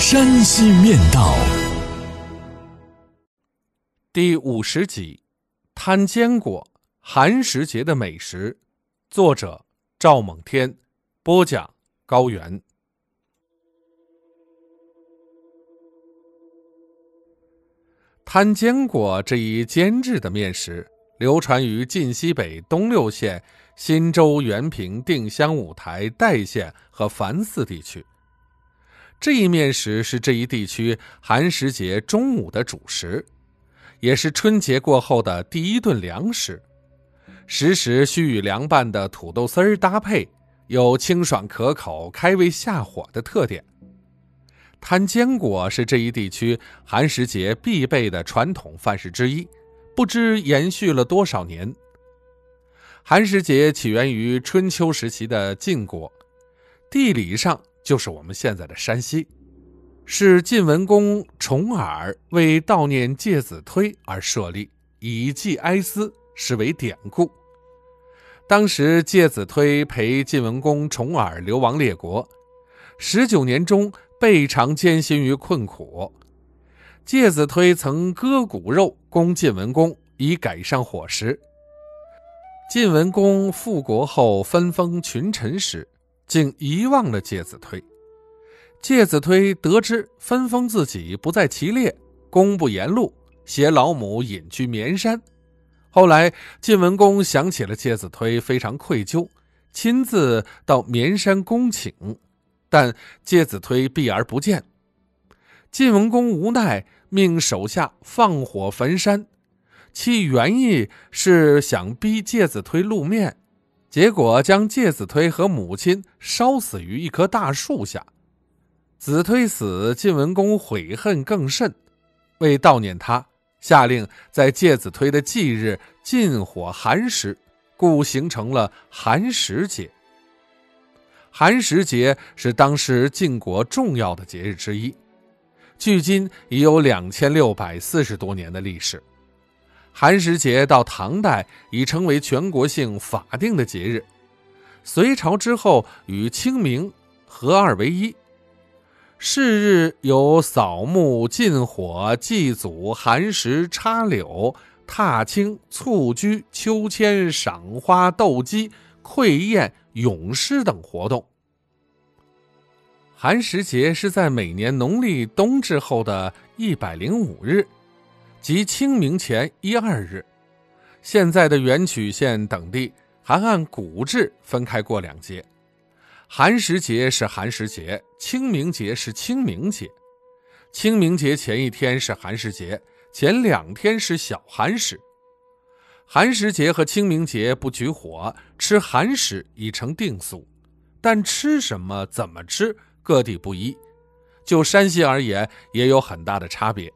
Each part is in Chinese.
山西面道》第五十集：摊坚果，寒食节的美食。作者：赵猛天，播讲：高原。摊坚果这一煎制的面食，流传于晋西北东六县新州、原平、定襄、五台、代县和繁寺地区。这一面食是这一地区寒食节中午的主食，也是春节过后的第一顿粮食。时时需与凉拌的土豆丝儿搭配，有清爽可口、开胃下火的特点。摊坚果是这一地区寒食节必备的传统饭食之一，不知延续了多少年。寒食节起源于春秋时期的晋国，地理上就是我们现在的山西，是晋文公重耳为悼念介子推而设立，以祭哀思，实为典故。当时介子推陪晋文公重耳流亡列国，十九年中。备尝艰辛于困苦，介子推曾割骨肉供晋文公，以改善伙食。晋文公复国后分封群臣时，竟遗忘了介子推。介子推得知分封自己不在其列，公不言禄，携老母隐居绵山。后来晋文公想起了介子推，非常愧疚，亲自到绵山恭请。但介子推避而不见，晋文公无奈，命手下放火焚山，其原意是想逼介子推露面，结果将介子推和母亲烧死于一棵大树下。子推死，晋文公悔恨更甚，为悼念他，下令在介子推的忌日禁火寒食，故形成了寒食节。寒食节是当时晋国重要的节日之一，距今已有两千六百四十多年的历史。寒食节到唐代已成为全国性法定的节日，隋朝之后与清明合二为一。是日有扫墓、禁火、祭祖、寒食、插柳、踏青、蹴鞠、秋千、赏花、斗鸡、馈宴。咏诗等活动。寒食节是在每年农历冬至后的一百零五日，即清明前一二日。现在的元曲县等地还按古制分开过两节，寒食节是寒食节，清明节是清明节。清明节前一天是寒食节，前两天是小寒食。寒食节和清明节不举火，吃寒食已成定俗，但吃什么、怎么吃，各地不一。就山西而言，也有很大的差别。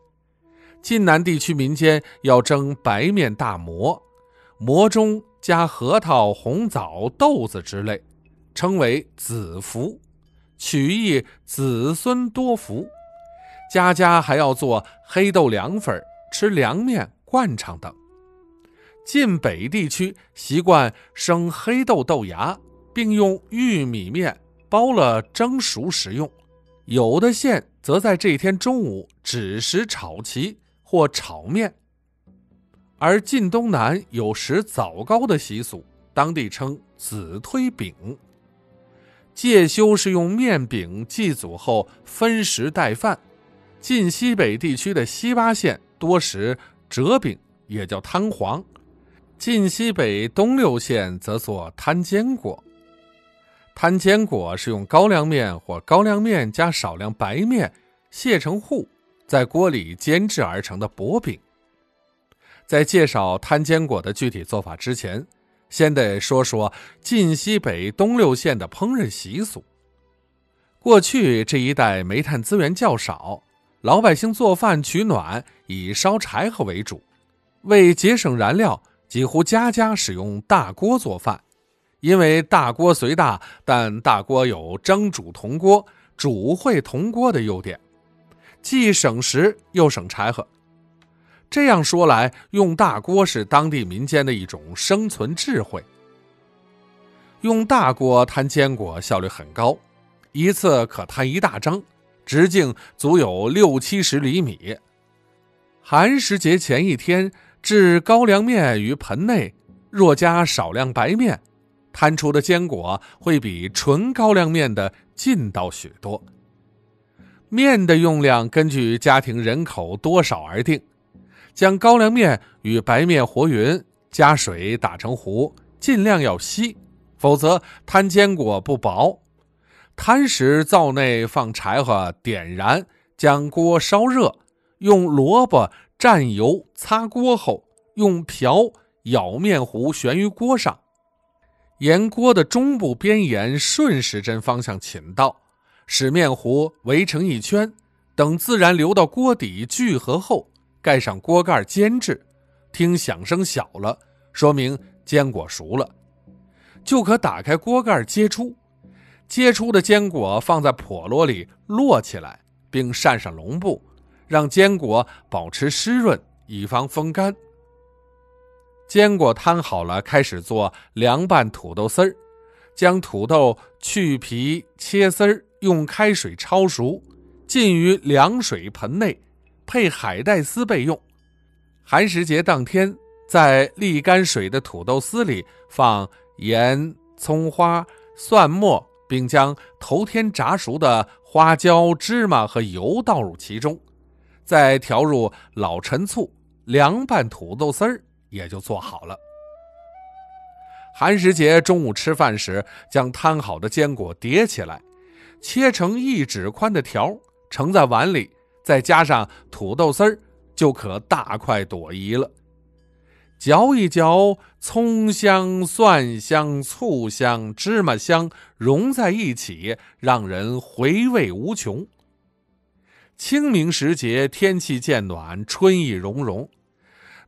晋南地区民间要蒸白面大馍，馍中加核桃、红枣、豆子之类，称为子福，取意子孙多福。家家还要做黑豆凉粉，吃凉面、灌肠等。晋北地区习惯生黑豆豆芽，并用玉米面包了蒸熟食用；有的县则在这天中午只食炒旗或炒面。而晋东南有食枣糕的习俗，当地称子推饼。介休是用面饼祭祖后分食带饭。晋西北地区的西八县多食折饼，也叫摊黄。晋西北东六县则做摊坚果，摊坚果是用高粱面或高粱面加少量白面卸成糊，在锅里煎制而成的薄饼。在介绍摊坚果的具体做法之前，先得说说晋西北东六县的烹饪习俗。过去这一带煤炭资源较少，老百姓做饭取暖以烧柴禾为主，为节省燃料，几乎家家使用大锅做饭。因为大锅虽大，但大锅有蒸煮铜锅、煮烩铜锅的优点，既省时又省柴禾。这样说来，用大锅是当地民间的一种生存智慧。用大锅摊坚果效率很高，一次可摊一大张，直径足有六七十厘米。寒食节前一天置高粱面于盆内，若加少量白面。摊出的坚果会比纯高粱面的劲道许多。面的用量根据家庭人口多少而定，将高粱面与白面和匀，加水打成糊，尽量要稀，否则摊坚果不薄。摊时灶内放柴火，点燃，将锅烧热，用萝卜蘸油擦锅后，用瓢舀面糊悬于锅上。沿锅的中部边沿顺时针方向倾倒，使面糊围成一圈，等自然流到锅底聚合后，盖上锅盖煎制。听响声小了，说明坚果熟了，就可打开锅盖揭出。揭出的坚果放在笸箩里摞起来，并扇上笼布，让坚果保持湿润，以防风干。坚果摊好了，开始做凉拌土豆丝儿。将土豆去皮切丝儿，用开水焯熟，浸于凉水盆内，配海带丝备用。寒食节当天，在沥干水的土豆丝里放盐、葱花、蒜末，并将头天炸熟的花椒、芝麻和油倒入其中，再调入老陈醋，凉拌土豆丝儿。也就做好了。寒食节中午吃饭时，将摊好的坚果叠起来，切成一指宽的条，盛在碗里，再加上土豆丝儿，就可大快朵颐了。嚼一嚼，葱香、蒜香、醋香、芝麻香融在一起，让人回味无穷。清明时节，天气渐暖，春意融融。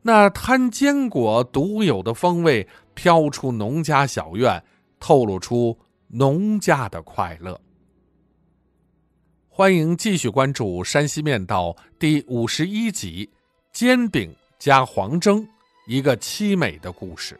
那摊坚果独有的风味飘出农家小院，透露出农家的快乐。欢迎继续关注《山西面道》第五十一集：煎饼加黄蒸，一个凄美的故事。